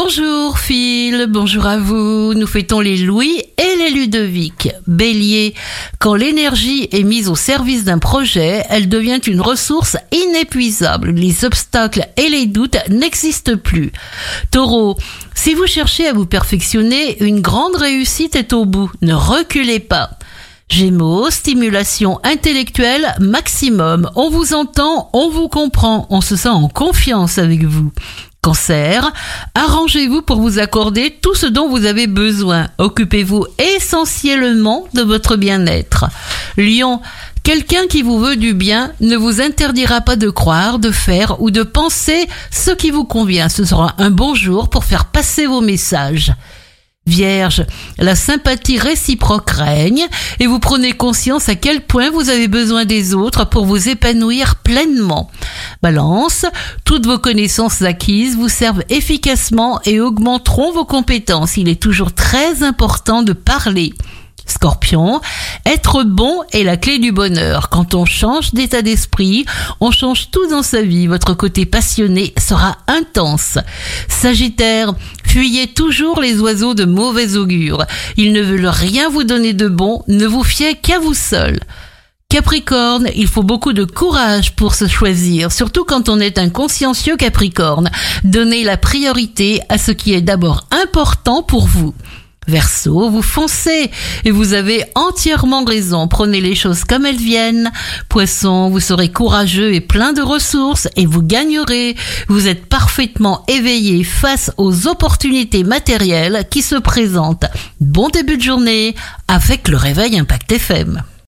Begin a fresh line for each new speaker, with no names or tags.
Bonjour Phil, bonjour à vous. Nous fêtons les Louis et les Ludovic. Bélier, quand l'énergie est mise au service d'un projet, elle devient une ressource inépuisable. Les obstacles et les doutes n'existent plus. Taureau, si vous cherchez à vous perfectionner, une grande réussite est au bout. Ne reculez pas. Gémeaux, stimulation intellectuelle maximum. On vous entend, on vous comprend, on se sent en confiance avec vous. Cancer, arrangez-vous pour vous accorder tout ce dont vous avez besoin. Occupez-vous essentiellement de votre bien-être. Lion, quelqu'un qui vous veut du bien ne vous interdira pas de croire, de faire ou de penser ce qui vous convient. Ce sera un bon jour pour faire passer vos messages. Vierge, la sympathie réciproque règne et vous prenez conscience à quel point vous avez besoin des autres pour vous épanouir pleinement. Balance, toutes vos connaissances acquises vous servent efficacement et augmenteront vos compétences. Il est toujours très important de parler. Scorpion, être bon est la clé du bonheur. Quand on change d'état d'esprit, on change tout dans sa vie. Votre côté passionné sera intense. Sagittaire, fuyez toujours les oiseaux de mauvais augure. Ils ne veulent rien vous donner de bon, ne vous fiez qu'à vous seul. Capricorne, il faut beaucoup de courage pour se choisir, surtout quand on est un consciencieux Capricorne. Donnez la priorité à ce qui est d'abord important pour vous. Verseau, vous foncez et vous avez entièrement raison. Prenez les choses comme elles viennent. Poisson, vous serez courageux et plein de ressources et vous gagnerez. Vous êtes parfaitement éveillé face aux opportunités matérielles qui se présentent. Bon début de journée avec le réveil Impact FM.